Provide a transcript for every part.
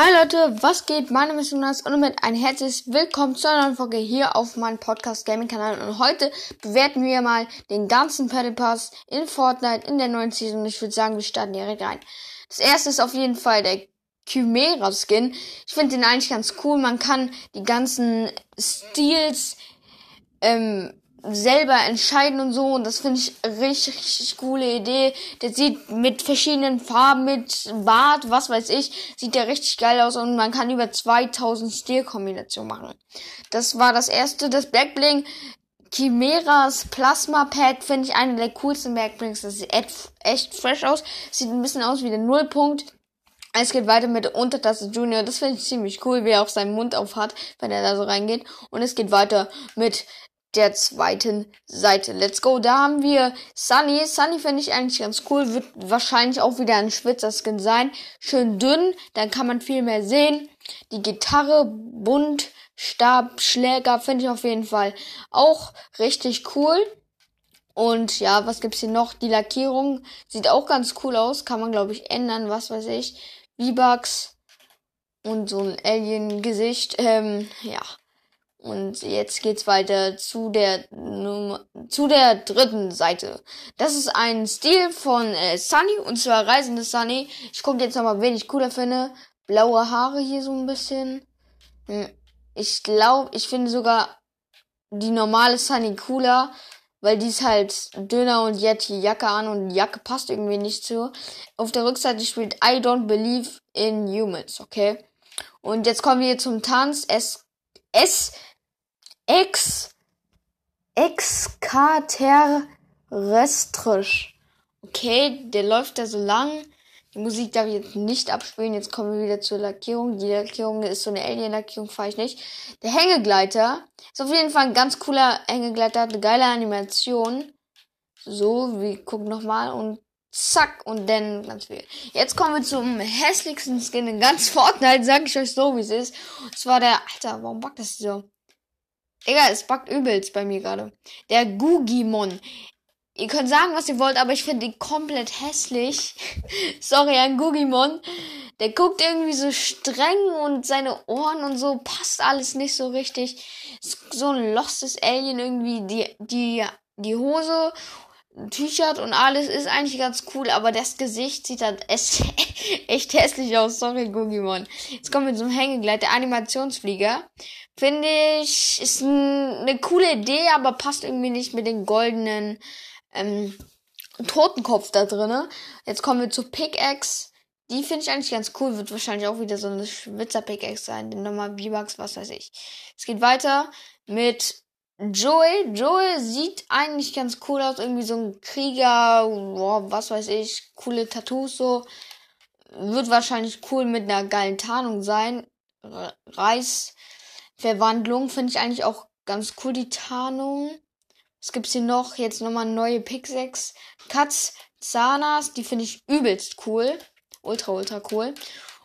Hi Leute, was geht? Mein Name ist Jonas und damit ein herzliches Willkommen zu einer neuen Folge hier auf meinem Podcast Gaming Kanal. Und heute bewerten wir mal den ganzen Battle Pass in Fortnite in der neuen Season. Ich würde sagen, wir starten direkt rein. Das erste ist auf jeden Fall der Chimera Skin. Ich finde den eigentlich ganz cool. Man kann die ganzen Steals ähm, selber entscheiden und so. Und das finde ich richtig, richtig coole Idee. Der sieht mit verschiedenen Farben, mit Bart, was weiß ich, sieht der richtig geil aus und man kann über 2000 Stilkombinationen machen. Das war das erste. Das Backbling Chimeras Plasma Pad finde ich eine der coolsten Backblings. Das sieht echt fresh aus. Sieht ein bisschen aus wie der Nullpunkt. Es geht weiter mit Untertasse Junior. Das finde ich ziemlich cool, wie er auch seinen Mund auf hat, wenn er da so reingeht. Und es geht weiter mit der zweiten Seite. Let's go. Da haben wir Sunny. Sunny finde ich eigentlich ganz cool. Wird wahrscheinlich auch wieder ein Schwitzer-Skin sein. Schön dünn. Dann kann man viel mehr sehen. Die Gitarre bunt. Stab, Schläger finde ich auf jeden Fall auch richtig cool. Und ja, was gibt's hier noch? Die Lackierung sieht auch ganz cool aus. Kann man, glaube ich, ändern. Was weiß ich. V-Bucks. Und so ein Alien-Gesicht. Ähm, ja. Und jetzt geht's weiter zu der Nummer, zu der dritten Seite. Das ist ein Stil von äh, Sunny und zwar Reisende Sunny. Ich gucke jetzt nochmal, wen ich cooler finde. Blaue Haare hier so ein bisschen. Hm. Ich glaube, ich finde sogar die normale Sunny cooler, weil die ist halt dünner und die hat die Jacke an und die Jacke passt irgendwie nicht zu. Auf der Rückseite spielt I don't believe in humans, okay? Und jetzt kommen wir zum Tanz. Es, es ex extraterrestrisch. Okay, der läuft da so lang. Die Musik darf ich jetzt nicht abspielen. Jetzt kommen wir wieder zur Lackierung. Die Lackierung ist so eine Alien-Lackierung, fahre ich nicht. Der Hängegleiter ist auf jeden Fall ein ganz cooler Hängegleiter, hat eine geile Animation. So, wir gucken nochmal und zack und dann ganz viel. Jetzt kommen wir zum hässlichsten Skin in ganz Fortnite, sag ich euch so, wie es ist. Und zwar der, Alter, warum backt das so? Egal, es backt übelst bei mir gerade. Der Gugimon. Ihr könnt sagen, was ihr wollt, aber ich finde ihn komplett hässlich. Sorry, ein Gugimon. Der guckt irgendwie so streng und seine Ohren und so passt alles nicht so richtig. So ein lostes Alien irgendwie. Die, die, die Hose T-Shirt und alles ist eigentlich ganz cool, aber das Gesicht sieht halt echt hässlich aus. Sorry, Gugimon. Jetzt kommen wir zum Hängegleit, der Animationsflieger. Finde ich, ist eine coole Idee, aber passt irgendwie nicht mit den goldenen ähm, Totenkopf da drinne. Jetzt kommen wir zu Pickaxe. Die finde ich eigentlich ganz cool. Wird wahrscheinlich auch wieder so eine Schwitzer Pickaxe sein. Den nochmal V-Bucks, was weiß ich. Es geht weiter mit Joey, Joey sieht eigentlich ganz cool aus, irgendwie so ein Krieger, boah, was weiß ich, coole Tattoos so. Wird wahrscheinlich cool mit einer geilen Tarnung sein. Reisverwandlung finde ich eigentlich auch ganz cool, die Tarnung. Was gibt's hier noch? Jetzt nochmal neue 6. Katz Zanas, die finde ich übelst cool. Ultra, ultra cool.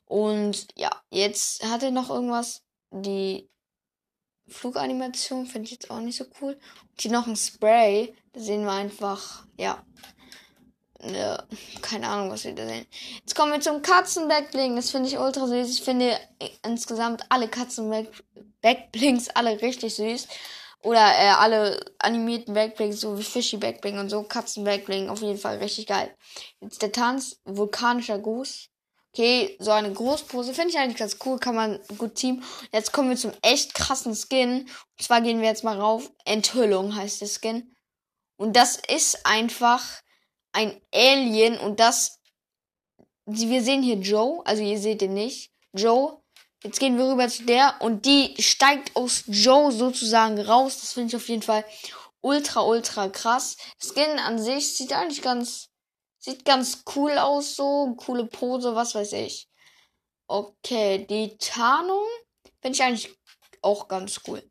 Und ja, jetzt hat er noch irgendwas. Die Fluganimation finde ich jetzt auch nicht so cool. Und hier noch ein Spray. Da sehen wir einfach, ja. Ne, keine Ahnung, was wir da sehen. Jetzt kommen wir zum Katzenbackbling. Das finde ich ultra süß. Ich finde insgesamt alle Katzenbackblings alle richtig süß. Oder äh, alle animierten Backblings, so wie Fishy Backbling und so. Katzenbackbling, auf jeden Fall richtig geil. Jetzt der Tanz, vulkanischer Gruß. Okay, so eine Großpose finde ich eigentlich ganz cool, kann man gut teamen. Jetzt kommen wir zum echt krassen Skin. Und zwar gehen wir jetzt mal rauf. Enthüllung heißt der Skin. Und das ist einfach ein Alien und das. Wir sehen hier Joe, also ihr seht ihn nicht. Joe. Jetzt gehen wir rüber zu der und die steigt aus Joe sozusagen raus. Das finde ich auf jeden Fall ultra, ultra krass. Skin an sich sieht eigentlich ganz Sieht ganz cool aus, so. Coole Pose, was weiß ich. Okay, die Tarnung finde ich eigentlich auch ganz cool.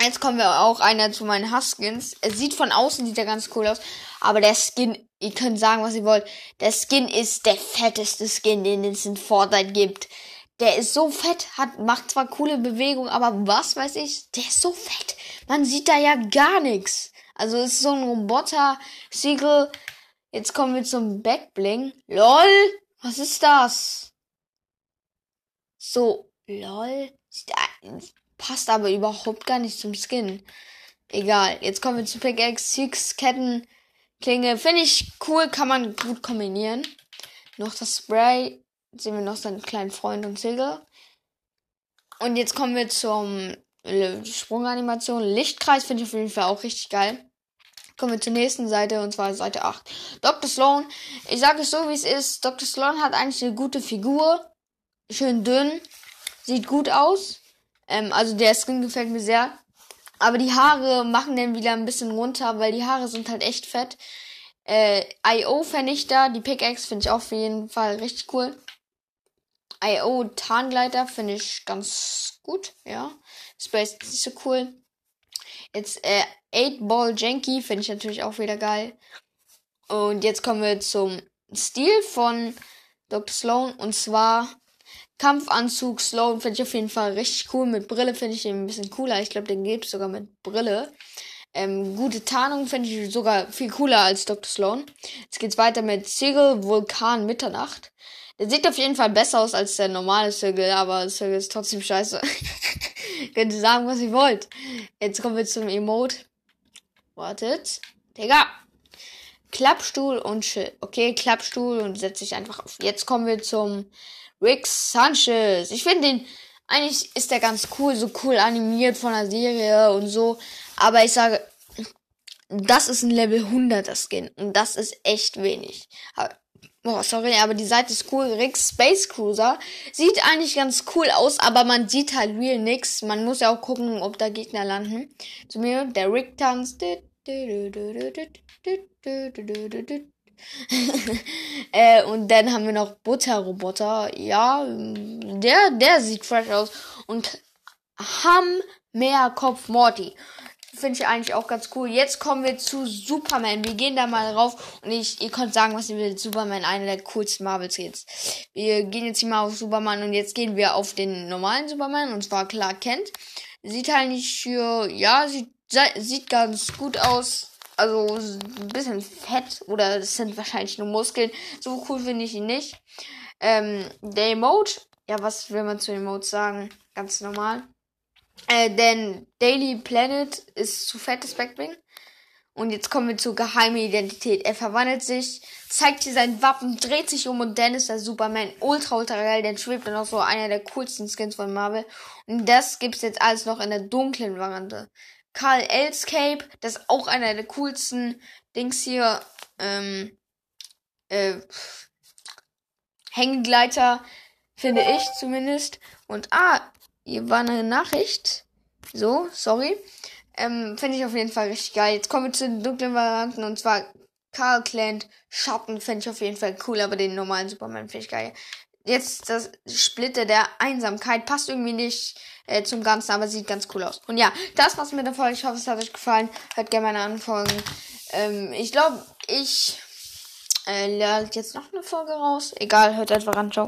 Jetzt kommen wir auch einer zu meinen Hassskins. Es sieht von außen sieht er ganz cool aus, aber der Skin, ihr könnt sagen, was ihr wollt. Der Skin ist der fetteste Skin, den es in Fortnite gibt. Der ist so fett, hat macht zwar coole Bewegungen, aber was weiß ich, der ist so fett. Man sieht da ja gar nichts. Also es ist so ein Roboter Siegel Jetzt kommen wir zum Backbling. LOL! Was ist das? So, lol. Passt aber überhaupt gar nicht zum Skin. Egal. Jetzt kommen wir zu Pickaxe. Six Ketten Klinge. Finde ich cool. Kann man gut kombinieren. Noch das Spray. Jetzt sehen wir noch seinen kleinen Freund und Sigel. Und jetzt kommen wir zum äh, Sprunganimation. Lichtkreis finde ich auf jeden Fall auch richtig geil. Kommen wir zur nächsten Seite und zwar Seite 8. Dr. Sloan. Ich sage es so, wie es ist. Dr. Sloan hat eigentlich eine gute Figur. Schön dünn. Sieht gut aus. Ähm, also der Skin gefällt mir sehr. Aber die Haare machen den wieder ein bisschen runter, weil die Haare sind halt echt fett. Äh, IO-Vernichter, die Pickaxe finde ich auf jeden Fall richtig cool. IO Tarngleiter finde ich ganz gut, ja. Space ist nicht so cool. Jetzt äh, 8-Ball Janky finde ich natürlich auch wieder geil. Und jetzt kommen wir zum Stil von Dr. Sloan. Und zwar Kampfanzug Sloan finde ich auf jeden Fall richtig cool. Mit Brille finde ich den ein bisschen cooler. Ich glaube, den gibt es sogar mit Brille. Ähm, gute Tarnung finde ich sogar viel cooler als Dr. Sloan. Jetzt geht's weiter mit Sigil Vulkan Mitternacht. Der sieht auf jeden Fall besser aus als der normale Sigil, aber Sigil ist trotzdem scheiße. Könnt ihr sagen, was ihr wollt. Jetzt kommen wir zum Emote. Wartet. Digga. Klappstuhl und Chill. Okay, Klappstuhl und setze ich einfach auf. Jetzt kommen wir zum Rick Sanchez. Ich finde den, eigentlich ist der ganz cool, so cool animiert von der Serie und so. Aber ich sage, das ist ein Level 100er Skin und das ist echt wenig. Aber, oh, sorry, aber die Seite ist cool. Rick Space Cruiser sieht eigentlich ganz cool aus, aber man sieht halt real nix. Man muss ja auch gucken, ob da Gegner landen. Zu mir, der Rick tanzt. äh, und dann haben wir noch Butterroboter. Ja, der, der sieht fresh aus. Und Ham mehr Kopf Morty. Finde ich eigentlich auch ganz cool. Jetzt kommen wir zu Superman. Wir gehen da mal rauf und ich, ihr könnt sagen, was ihr will. Superman, einer der coolsten Marvels jetzt. Wir gehen jetzt hier mal auf Superman und jetzt gehen wir auf den normalen Superman und zwar Clark Kent. Sieht halt nicht ja, sieht, sieht ganz gut aus also ein bisschen fett oder das sind wahrscheinlich nur Muskeln. So cool finde ich ihn nicht. Ähm, der Emote, ja, was will man zu Emote sagen? Ganz normal. Äh, denn Daily Planet ist zu fettes Backbling. Und jetzt kommen wir zur geheimen Identität. Er verwandelt sich, zeigt hier sein Wappen, dreht sich um und dann ist der Superman ultra ultra geil. Dann schwebt er noch so einer der coolsten Skins von Marvel. Und das gibt's jetzt alles noch in der dunklen Variante. Karl Elscape, das ist auch einer der coolsten Dings hier. Ähm, äh, Hängegleiter, finde ich zumindest. Und ah, hier war eine Nachricht. So, sorry. Ähm, finde ich auf jeden Fall richtig geil. Jetzt kommen wir zu den dunklen Varianten und zwar Karl Clan Schatten finde ich auf jeden Fall cool, aber den normalen Superman finde ich geil jetzt das Splitter der Einsamkeit passt irgendwie nicht äh, zum Ganzen, aber sieht ganz cool aus. Und ja, das war's mit der Folge. Ich hoffe, es hat euch gefallen. Hört gerne meine Anfolgen. Ähm, ich glaube, ich äh, lade jetzt noch eine Folge raus. Egal, hört einfach an. Ciao.